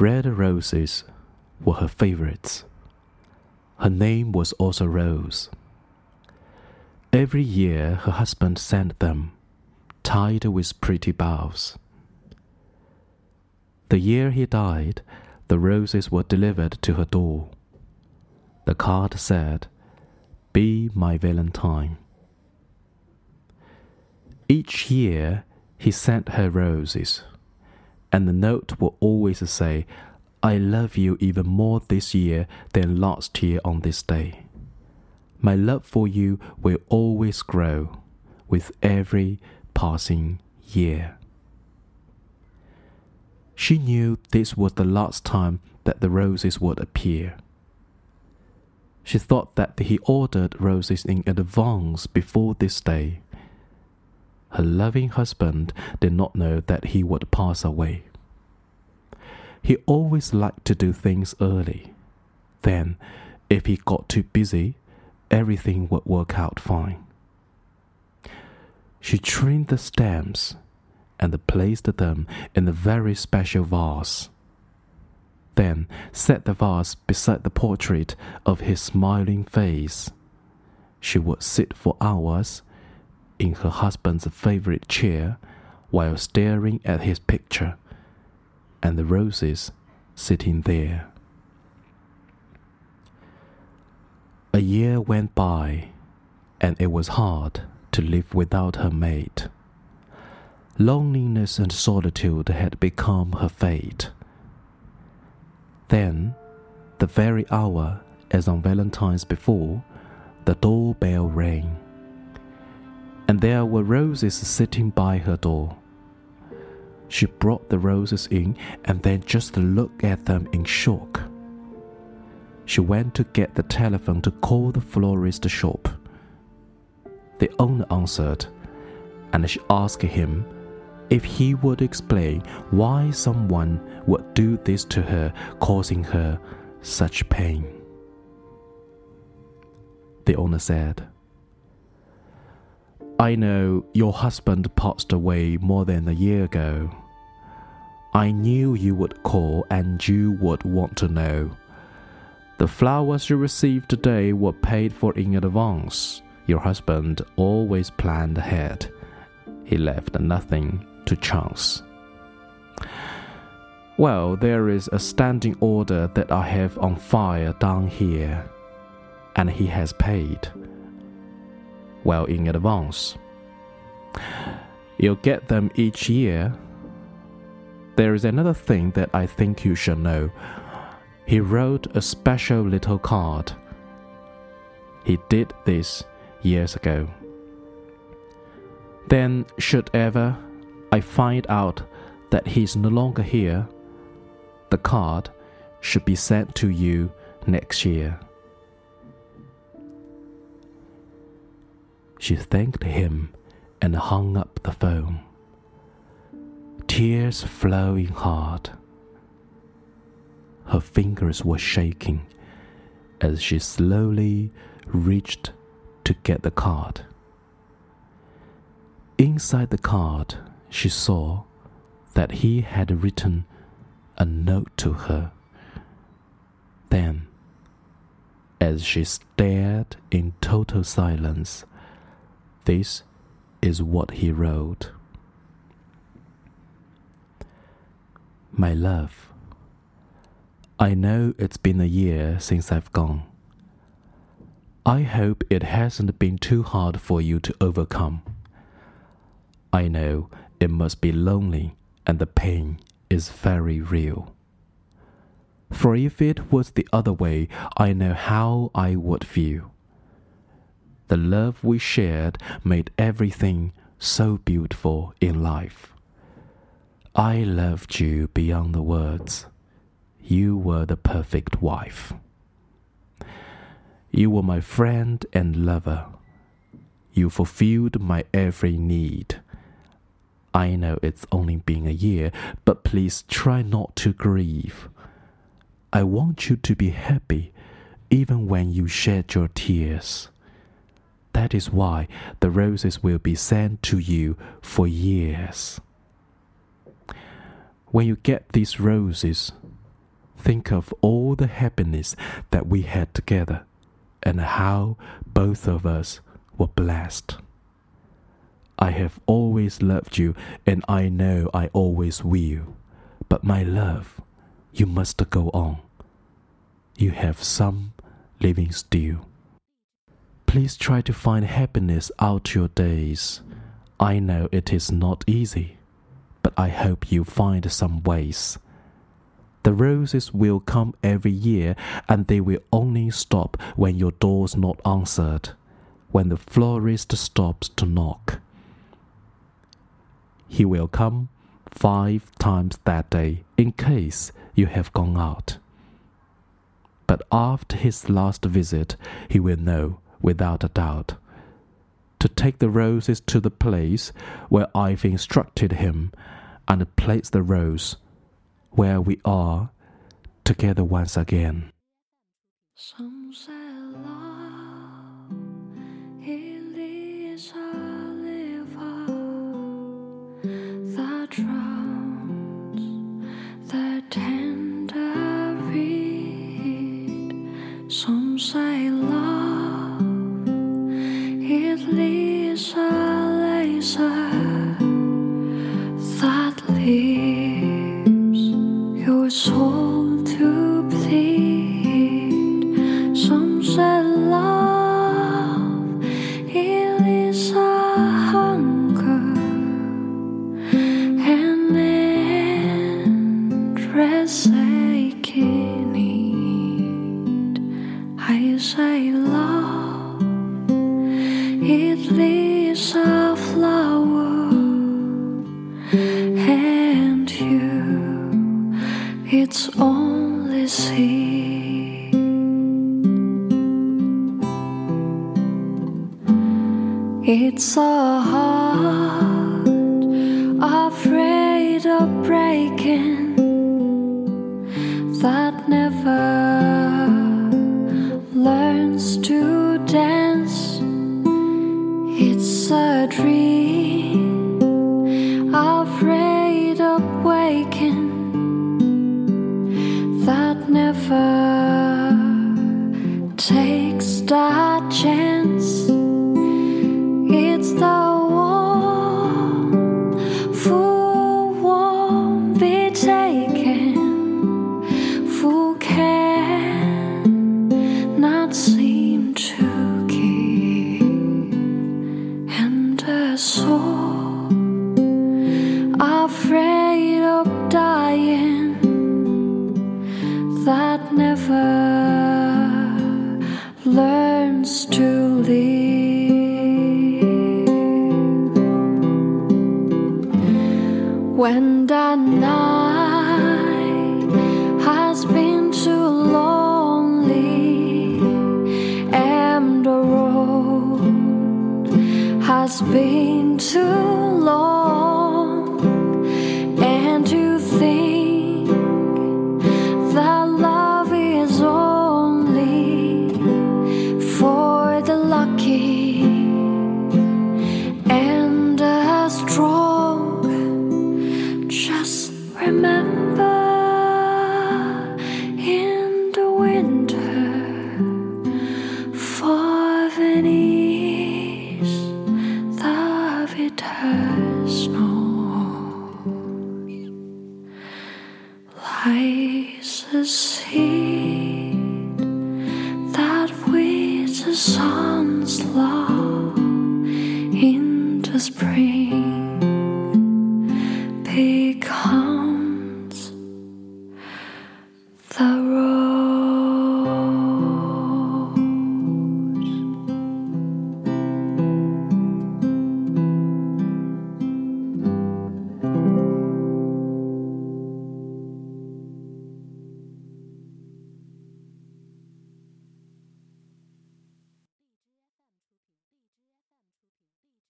Red roses were her favorites. Her name was also Rose. Every year her husband sent them, tied with pretty bows. The year he died, the roses were delivered to her door. The card said, Be my Valentine. Each year he sent her roses, and the note will always say, I love you even more this year than last year on this day. My love for you will always grow with every passing year. She knew this was the last time that the roses would appear. She thought that he ordered roses in advance before this day. Her loving husband did not know that he would pass away. He always liked to do things early. Then, if he got too busy, everything would work out fine. She trimmed the stems and placed them in a very special vase. Then set the vase beside the portrait of his smiling face. She would sit for hours in her husband's favorite chair while staring at his picture and the roses sitting there. A year went by, and it was hard to live without her mate. Loneliness and solitude had become her fate. Then, the very hour as on Valentine's before, the doorbell rang. And there were roses sitting by her door. She brought the roses in and then just looked at them in shock. She went to get the telephone to call the florist shop. The owner answered, and she asked him if he would explain why someone would do this to her, causing her such pain. The owner said, I know your husband passed away more than a year ago. I knew you would call and you would want to know. The flowers you received today were paid for in advance. Your husband always planned ahead. He left nothing to chance. Well, there is a standing order that I have on fire down here, and he has paid. Well, in advance. You'll get them each year. There is another thing that I think you should know. He wrote a special little card. He did this years ago. Then, should ever I find out that he's no longer here, the card should be sent to you next year. She thanked him and hung up the phone. Tears flowing hard. Her fingers were shaking as she slowly reached to get the card. Inside the card, she saw that he had written a note to her. Then, as she stared in total silence, this is what he wrote My love, I know it's been a year since I've gone. I hope it hasn't been too hard for you to overcome. I know it must be lonely and the pain is very real. For if it was the other way, I know how I would feel. The love we shared made everything so beautiful in life. I loved you beyond the words. You were the perfect wife. You were my friend and lover. You fulfilled my every need. I know it's only been a year, but please try not to grieve. I want you to be happy even when you shed your tears. That is why the roses will be sent to you for years. When you get these roses, think of all the happiness that we had together and how both of us were blessed. I have always loved you, and I know I always will. But my love, you must go on. You have some living still. Please try to find happiness out your days. I know it is not easy, but I hope you find some ways. The roses will come every year, and they will only stop when your door's not answered, when the florist stops to knock. He will come five times that day in case you have gone out. But after his last visit, he will know without a doubt to take the roses to the place where I've instructed him and place the rose where we are together once again. Some is it's only seed. It's a heart takes that When the night has been too lonely and the road has been with